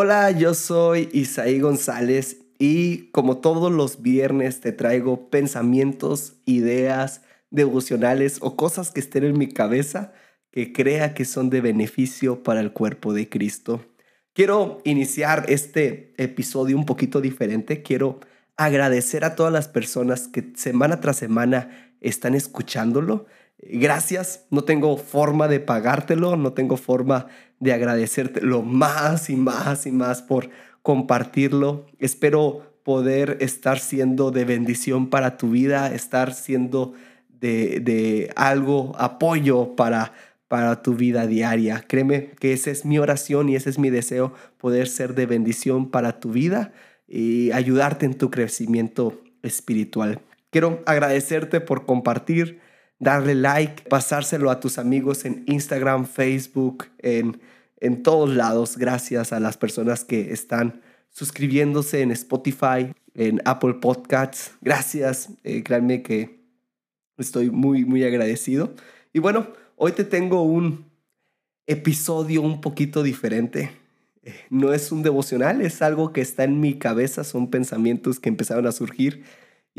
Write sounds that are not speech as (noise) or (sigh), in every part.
Hola, yo soy Isaí González y como todos los viernes te traigo pensamientos, ideas, devocionales o cosas que estén en mi cabeza que crea que son de beneficio para el cuerpo de Cristo. Quiero iniciar este episodio un poquito diferente. Quiero agradecer a todas las personas que semana tras semana están escuchándolo. Gracias, no tengo forma de pagártelo, no tengo forma de agradecértelo más y más y más por compartirlo. Espero poder estar siendo de bendición para tu vida, estar siendo de, algo, apoyo para, para tu vida diaria. Créeme que esa es mi oración y ese es mi deseo, poder ser de bendición para tu vida y ayudarte en tu crecimiento espiritual. Quiero agradecerte por compartir, darle like, pasárselo a tus amigos en Instagram, Facebook, en, en todos lados. Gracias a las personas que están suscribiéndose en Spotify, en Apple Podcasts. Gracias, eh, créanme que estoy muy, muy agradecido. Y bueno, hoy te tengo un episodio un poquito diferente. Eh, no es un devocional, es algo que está en mi cabeza, son pensamientos que empezaron a surgir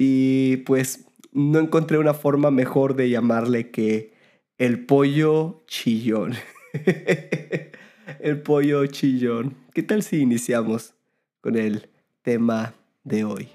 y pues no encontré una forma mejor de llamarle que el pollo chillón. (laughs) el pollo chillón. ¿Qué tal si iniciamos con el tema de hoy?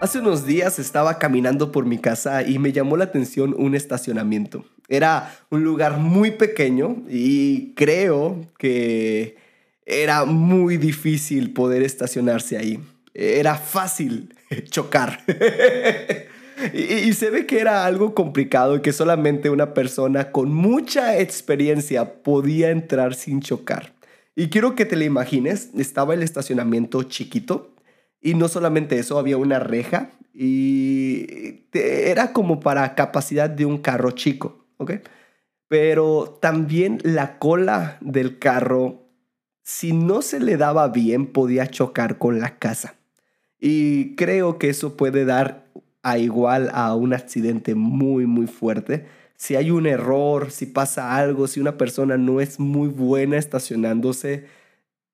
Hace unos días estaba caminando por mi casa y me llamó la atención un estacionamiento. Era un lugar muy pequeño y creo que era muy difícil poder estacionarse ahí. Era fácil (laughs) chocar. (laughs) y, se ve que era algo complicado y que solamente una persona con mucha experiencia podía entrar sin chocar. Y quiero que te lo imagines, estaba el estacionamiento chiquito y no solamente eso, había una reja y era como para capacidad de un carro chico, ¿ok? Pero también la cola del carro si no se le daba bien, podía chocar con la casa. Y creo que eso puede dar a igual a un accidente muy, muy fuerte. Si hay un error, si pasa algo, si una persona no es muy buena estacionándose,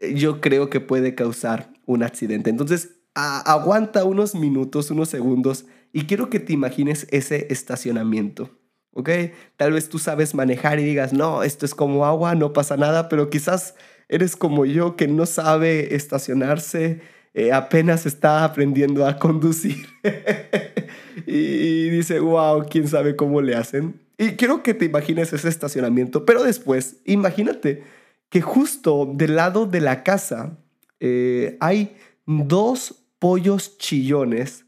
eh, yo creo que puede causar un accidente. Entonces, aguanta unos minutos, unos segundos y quiero que te imagines ese estacionamiento. ¿Ok? Tal vez tú sabes manejar y digas, no, esto es como agua, no pasa nada, pero quizás eres como yo que no sabe estacionarse, eh, apenas está aprendiendo a conducir. (laughs) y, dice, wow, quién sabe cómo le hacen. Y quiero que te imagines ese estacionamiento, pero después, imagínate que justo del lado de la casa eh, hay dos pollos chillones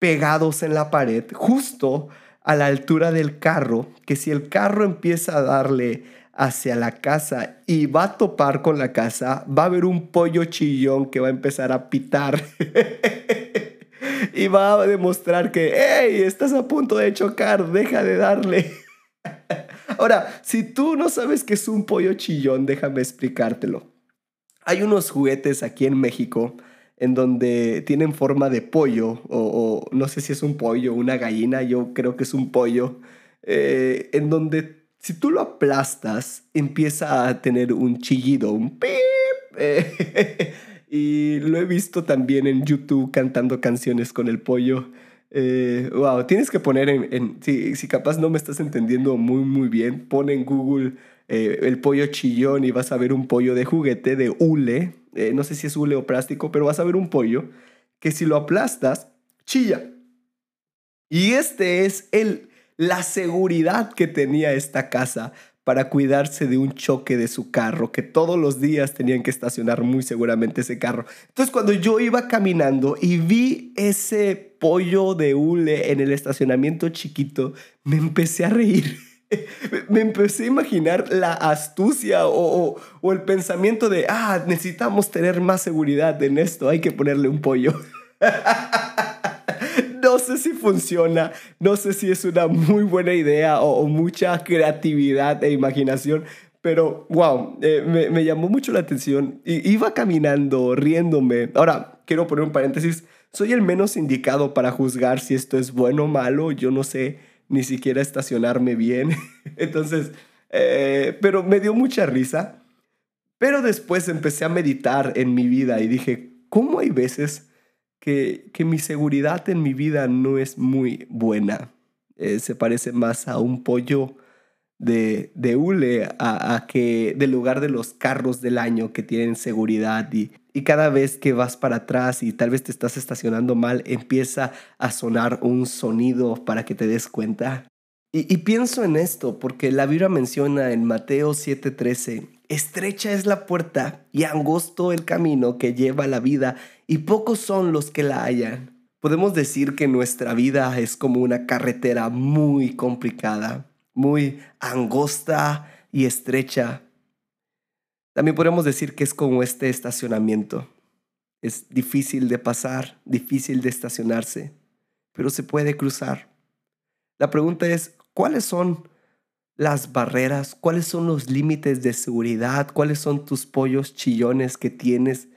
pegados en la pared, justo a la altura del carro, que si el carro empieza a darle hacia la casa y va a topar con la casa, va a haber un pollo chillón que va a empezar a pitar. (laughs) y va a demostrar que, hey, estás a punto de chocar, deja de darle. (laughs) Ahora, si tú no sabes qué es un pollo chillón, déjame explicártelo. Hay unos juguetes aquí en México en donde tienen forma de pollo, o, no sé si es un pollo, una gallina, yo creo que es un pollo, eh, en donde si tú lo aplastas, empieza a tener un chillido, un pip. (laughs) y lo he visto también en YouTube cantando canciones con el pollo. wow, eh, tienes que poner en, si, si, capaz no me estás entendiendo muy muy bien, pon en Google eh, el pollo chillón y vas a ver un pollo de juguete, de hule, eh, no sé si es hule o plástico, pero vas a ver un pollo que si lo aplastas, chilla. Y este es el la seguridad que tenía esta casa para cuidarse de un choque de su carro, que todos los días tenían que estacionar muy seguramente ese carro. Entonces cuando yo iba caminando y vi ese pollo de hule en el estacionamiento chiquito, me empecé a reír. (laughs) me empecé a imaginar la astucia o, o, el pensamiento de, ah, necesitamos tener más seguridad en esto, hay que ponerle un pollo. (laughs) no sé si funciona, no sé si es una muy buena idea o, mucha creatividad e imaginación, pero wow, eh, me, llamó mucho la atención. Y, iba caminando, riéndome. Ahora, quiero poner un paréntesis. Soy el menos indicado para juzgar si esto es bueno o malo. Yo no sé ni siquiera estacionarme bien. (laughs) Entonces, eh, pero me dio mucha risa. Pero después empecé a meditar en mi vida y dije, ¿cómo hay veces que, que mi seguridad en mi vida no es muy buena? Eh, se parece más a un pollo de, de hule a, que del lugar de los carros del año que tienen seguridad y, y cada vez que vas para atrás y tal vez te estás estacionando mal, empieza a sonar un sonido para que te des cuenta. Y, y pienso en esto porque la Biblia menciona en Mateo 7:13, estrecha es la puerta y angosto el camino que lleva la vida y pocos son los que la hallan. Podemos decir que nuestra vida es como una carretera muy complicada muy angosta y estrecha. También podemos decir que es como este estacionamiento. Es difícil de pasar, difícil de estacionarse, pero se puede cruzar. La pregunta es, ¿cuáles son las barreras? ¿Cuáles son los límites de seguridad? ¿Cuáles son tus pollos chillones que tienes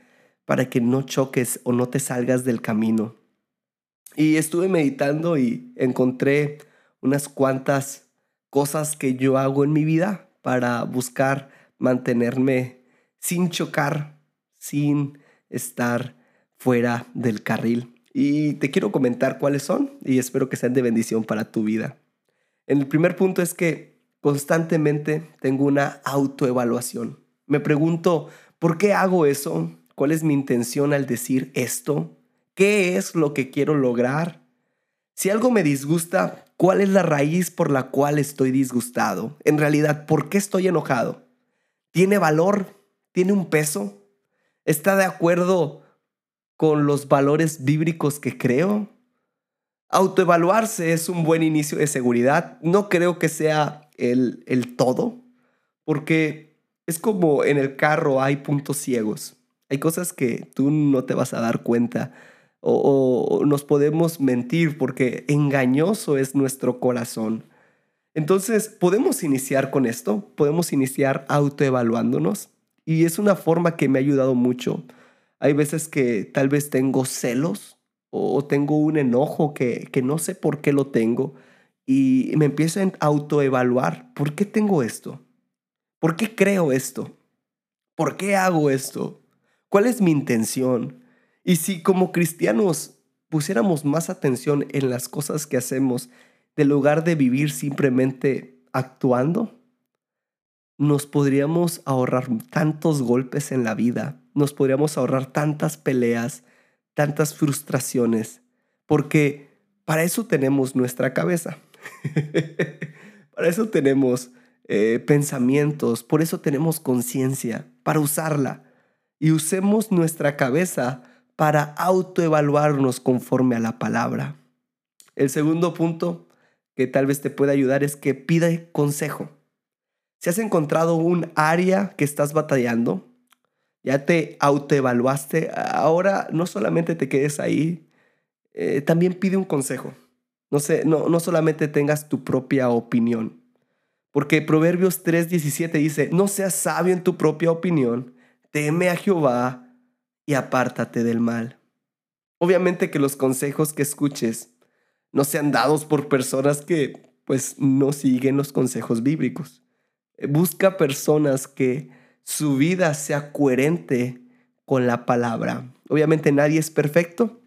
para que no choques o no te salgas del camino? Y estuve meditando y encontré unas cuantas cosas que yo hago en mi vida para buscar mantenerme sin chocar, sin estar fuera del carril. Y te quiero comentar cuáles son y espero que sean de bendición para tu vida. El primer punto es que constantemente tengo una autoevaluación. Me pregunto, ¿por qué hago eso? ¿Cuál es mi intención al decir esto? ¿Qué es lo que quiero lograr? Si algo me disgusta, ¿cuál es la raíz por la cual estoy disgustado? En realidad, ¿por qué estoy enojado? ¿Tiene valor? ¿Tiene un peso? ¿Está de acuerdo con los valores bíblicos que creo? Autoevaluarse es un buen inicio de seguridad. No creo que sea el, el todo, porque es como en el carro hay puntos ciegos. Hay cosas que tú no te vas a dar cuenta o, nos podemos mentir porque engañoso es nuestro corazón. Entonces, podemos iniciar con esto, podemos iniciar autoevaluándonos y es una forma que me ha ayudado mucho. Hay veces que tal vez tengo celos o tengo un enojo que, que no sé por qué lo tengo y me empiezo a autoevaluar. ¿Por qué tengo esto? ¿Por qué creo esto? ¿Por qué hago esto? ¿Cuál es mi intención? Y si como cristianos pusiéramos más atención en las cosas que hacemos, de lugar de vivir simplemente actuando, nos podríamos ahorrar tantos golpes en la vida, nos podríamos ahorrar tantas peleas, tantas frustraciones, porque para eso tenemos nuestra cabeza, (laughs) para eso tenemos eh, pensamientos, por eso tenemos conciencia, para usarla. Y usemos nuestra cabeza para autoevaluarnos conforme a la palabra. El segundo punto que tal vez te pueda ayudar es que pide consejo. Si has encontrado un área que estás batallando, ya te autoevaluaste, ahora no solamente te quedes ahí, eh, también pide un consejo. No, no, no solamente tengas tu propia opinión. Porque Proverbios 3:17 dice, no seas sabio en tu propia opinión, teme a Jehová y apártate del mal. Obviamente que los consejos que escuches no sean dados por personas que pues no siguen los consejos bíblicos. Busca personas que su vida sea coherente con la palabra. Obviamente nadie es perfecto,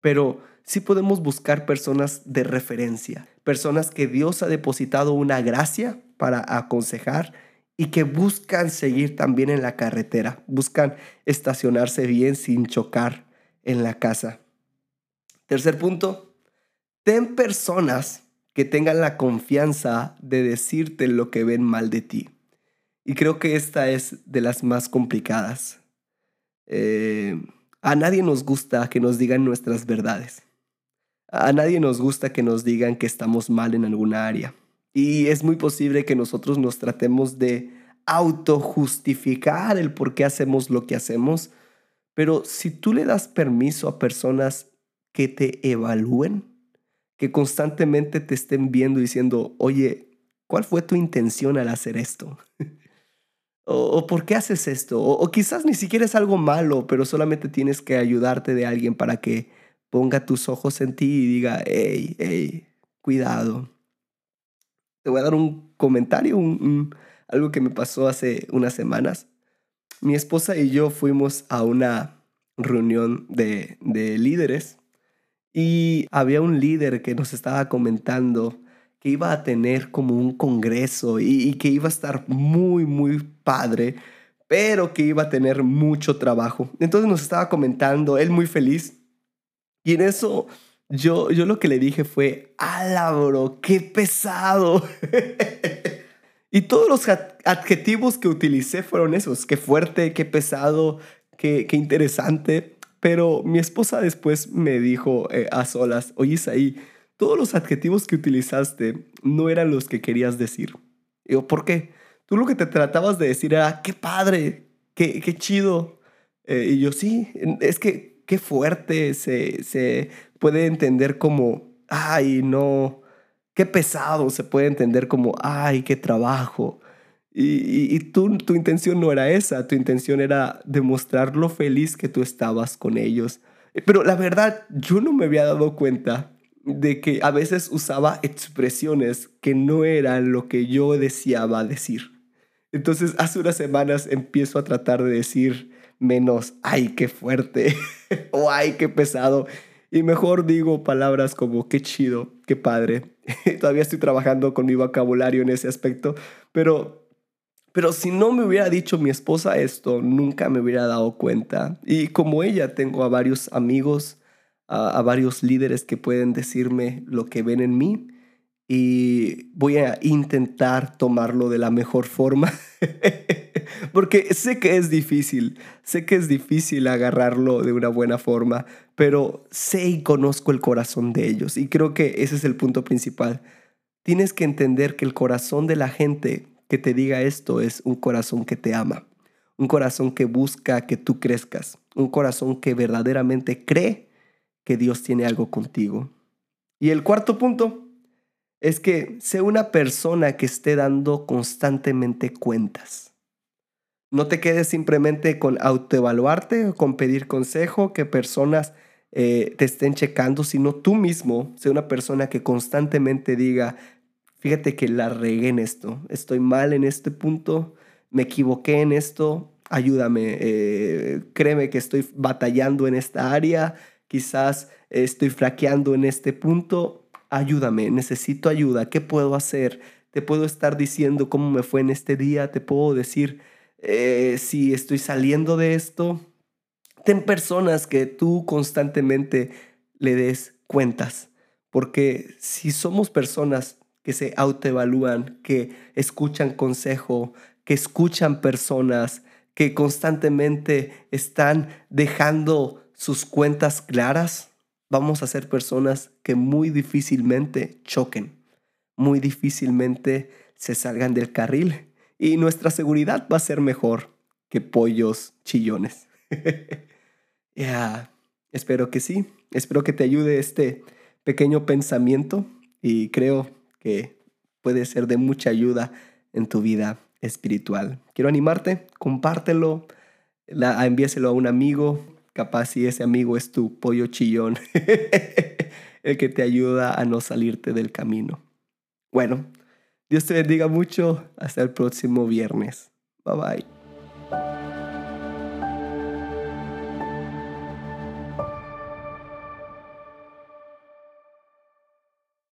pero sí podemos buscar personas de referencia, personas que Dios ha depositado una gracia para aconsejar y que buscan seguir también en la carretera, buscan estacionarse bien sin chocar en la casa. Tercer punto, ten personas que tengan la confianza de decirte lo que ven mal de ti. Y creo que esta es de las más complicadas. Eh, a nadie nos gusta que nos digan nuestras verdades. A nadie nos gusta que nos digan que estamos mal en alguna área. Y es muy posible que nosotros nos tratemos de autojustificar el por qué hacemos lo que hacemos, pero si tú le das permiso a personas que te evalúen, que constantemente te estén viendo diciendo, oye, ¿cuál fue tu intención al hacer esto? (laughs) o, por qué haces esto? O, o quizás ni siquiera es algo malo, pero solamente tienes que ayudarte de alguien para que ponga tus ojos en ti y diga, hey, hey, cuidado te voy a dar un comentario, algo que me pasó hace unas semanas. Mi esposa y yo fuimos a una reunión de, líderes y había un líder que nos estaba comentando que iba a tener como un congreso y, que iba a estar muy, muy padre, pero que iba a tener mucho trabajo. Entonces nos estaba comentando, él muy feliz. Y en eso yo, yo lo que le dije fue, ala, bro, qué pesado. (laughs) y todos los adjetivos que utilicé fueron esos, qué fuerte, qué pesado, qué, qué interesante. Pero mi esposa después me dijo eh, a solas, oye Isaí, todos los adjetivos que utilizaste no eran los que querías decir. Digo, ¿por qué? Tú lo que te tratabas de decir era, qué padre, qué, qué chido. Eh, y yo, sí, es que qué fuerte se, se puede entender como, ay, no, qué pesado, se puede entender como, ay, qué trabajo. Y, y, tú, tu intención no era esa, tu intención era demostrar lo feliz que tú estabas con ellos. Pero la verdad, yo no me había dado cuenta de que a veces usaba expresiones que no eran lo que yo deseaba decir. Entonces, hace unas semanas empiezo a tratar de decir menos, ay, qué fuerte, (laughs) o ay, qué pesado. Y mejor digo palabras como qué chido, qué padre. (laughs) Todavía estoy trabajando con mi vocabulario en ese aspecto, pero, pero si no me hubiera dicho mi esposa esto, nunca me hubiera dado cuenta. Y como ella, tengo a varios amigos, a, a varios líderes que pueden decirme lo que ven en mí y voy a intentar tomarlo de la mejor forma. (laughs) Porque sé que es difícil, sé que es difícil agarrarlo de una buena forma, pero sé y conozco el corazón de ellos y creo que ese es el punto principal. Tienes que entender que el corazón de la gente que te diga esto es un corazón que te ama, un corazón que busca que tú crezcas, un corazón que verdaderamente cree que Dios tiene algo contigo. Y el cuarto punto es que sé una persona que esté dando constantemente cuentas. No te quedes simplemente con autoevaluarte con pedir consejo, que personas eh, te estén checando, sino tú mismo, sé una persona que constantemente diga, fíjate que la regué en esto, estoy mal en este punto, me equivoqué en esto, ayúdame, eh, créeme que estoy batallando en esta área, quizás estoy fraqueando en este punto, ayúdame, necesito ayuda, ¿qué puedo hacer? Te puedo estar diciendo cómo me fue en este día, te puedo decir eh, si estoy saliendo de esto. Ten personas que tú constantemente le des cuentas, porque si somos personas que se autoevalúan, que escuchan consejo, que escuchan personas, que constantemente están dejando sus cuentas claras, vamos a ser personas que muy difícilmente choquen, muy difícilmente se salgan del carril y nuestra seguridad va a ser mejor que pollos chillones. (laughs) Ya, espero que sí, espero que te ayude este pequeño pensamiento y creo que puede ser de mucha ayuda en tu vida espiritual. Quiero animarte, compártelo, la, envíaselo a un amigo, Capaz si ese amigo es tu pollo chillón, (laughs) el que te ayuda a no salirte del camino. Bueno, Dios te bendiga mucho. Hasta el próximo viernes. Bye bye.